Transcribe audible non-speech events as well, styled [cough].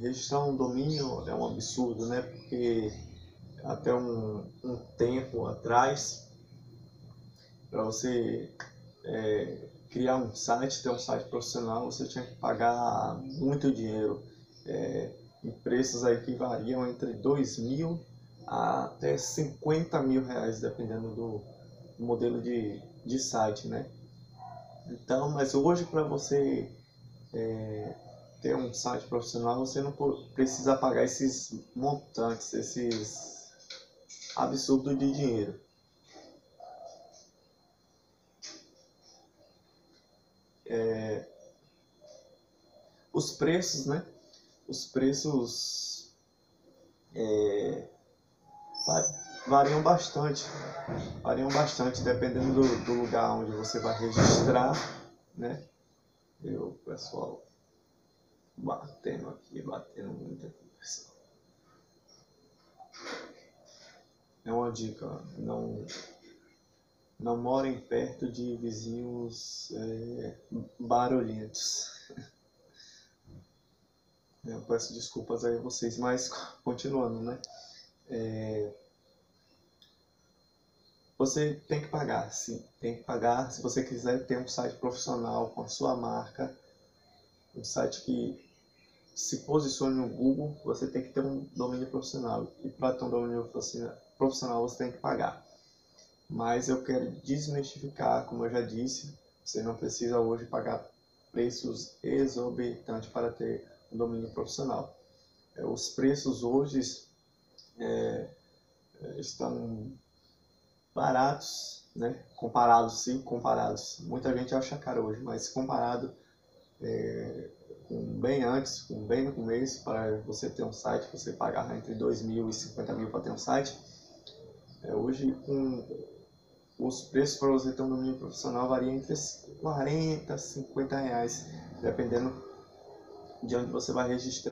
registrar um domínio é um absurdo, né? Porque até um, um tempo atrás, para você é, criar um site, ter um site profissional, você tinha que pagar muito dinheiro. É, em preços aí que variam entre 2 mil até 50 mil reais, dependendo do modelo de, de site, né? Então, mas hoje para você é, ter um site profissional, você não precisa pagar esses montantes, esses absurdos de dinheiro. É, os preços, né? Os preços é, variam bastante, variam bastante dependendo do, do lugar onde você vai registrar, né? Eu, pessoal, batendo aqui, batendo muito aqui, pessoal. É uma dica, não, não morem perto de vizinhos é, barulhentos. [laughs] Eu peço desculpas aí a vocês, mas [laughs] continuando, né? É, você tem que pagar, sim, tem que pagar se você quiser ter um site profissional com a sua marca, um site que se posicione no Google, você tem que ter um domínio profissional. E para ter um domínio profissional, você tem que pagar. Mas eu quero desmistificar, como eu já disse, você não precisa hoje pagar preços exorbitantes para ter um domínio profissional. É, os preços hoje é, estão baratos, né? comparados, sim, comparados. Muita gente acha caro hoje, mas comparado é, bem antes, com bem no começo, para você ter um site, você pagar entre 2 mil e 50 mil para ter um site, é, hoje com os preços para você ter um domínio profissional variam entre 40 e 50 reais, dependendo de onde você vai registrar.